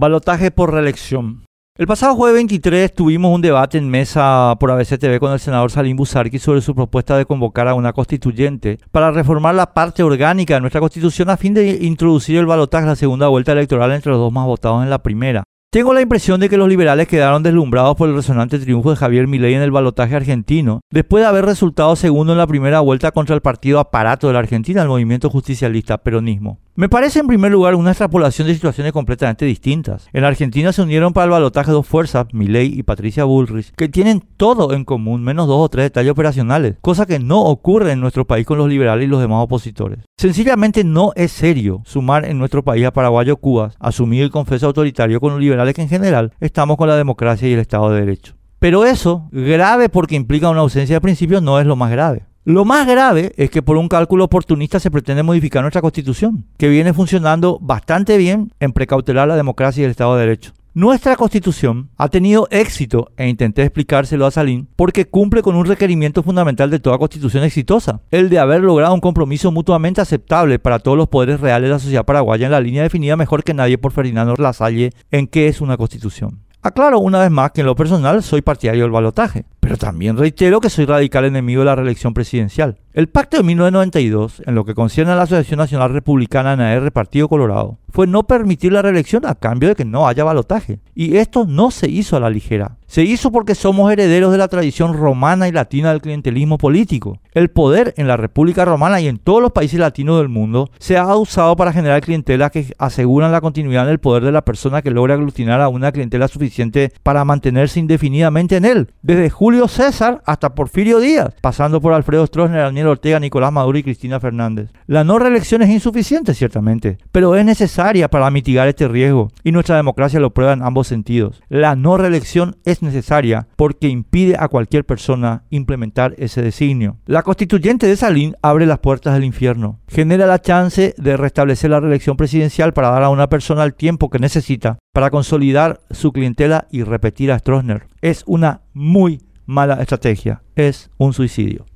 Balotaje por reelección. El pasado jueves 23 tuvimos un debate en mesa por ABCTV con el senador Salim Busarki sobre su propuesta de convocar a una constituyente para reformar la parte orgánica de nuestra constitución a fin de introducir el balotaje a la segunda vuelta electoral entre los dos más votados en la primera. Tengo la impresión de que los liberales quedaron deslumbrados por el resonante triunfo de Javier Milei en el balotaje argentino, después de haber resultado segundo en la primera vuelta contra el partido aparato de la Argentina, el movimiento justicialista peronismo. Me parece en primer lugar una extrapolación de situaciones completamente distintas. En Argentina se unieron para el balotaje dos fuerzas, Milei y Patricia Bullrich, que tienen todo en común, menos dos o tres detalles operacionales, cosa que no ocurre en nuestro país con los liberales y los demás opositores. Sencillamente no es serio sumar en nuestro país a Paraguayo Cuba, asumido y confeso autoritario con los liberales que en general estamos con la democracia y el Estado de Derecho. Pero eso, grave porque implica una ausencia de principios, no es lo más grave. Lo más grave es que por un cálculo oportunista se pretende modificar nuestra constitución, que viene funcionando bastante bien en precautelar la democracia y el Estado de Derecho. Nuestra constitución ha tenido éxito, e intenté explicárselo a Salín, porque cumple con un requerimiento fundamental de toda constitución exitosa, el de haber logrado un compromiso mutuamente aceptable para todos los poderes reales de la sociedad paraguaya en la línea definida mejor que nadie por Ferdinando Lasalle en qué es una constitución. Aclaro una vez más que en lo personal soy partidario del balotaje, pero también reitero que soy radical enemigo de la reelección presidencial. El pacto de 1992, en lo que concierne a la Asociación Nacional Republicana NR Partido Colorado, fue no permitir la reelección a cambio de que no haya balotaje. Y esto no se hizo a la ligera. Se hizo porque somos herederos de la tradición romana y latina del clientelismo político. El poder en la República Romana y en todos los países latinos del mundo se ha usado para generar clientelas que aseguran la continuidad del poder de la persona que logra aglutinar a una clientela suficiente para mantenerse indefinidamente en él. Desde Julio César hasta Porfirio Díaz, pasando por Alfredo Stroessner, Daniel Ortega, Nicolás Maduro y Cristina Fernández. La no reelección es insuficiente, ciertamente, pero es necesaria para mitigar este riesgo y nuestra democracia lo prueba en ambos sentidos. La no reelección es necesaria porque impide a cualquier persona implementar ese designio. La constituyente de Salín abre las puertas del infierno, genera la chance de restablecer la reelección presidencial para dar a una persona el tiempo que necesita para consolidar su clientela y repetir a Stroessner. Es una muy mala estrategia, es un suicidio.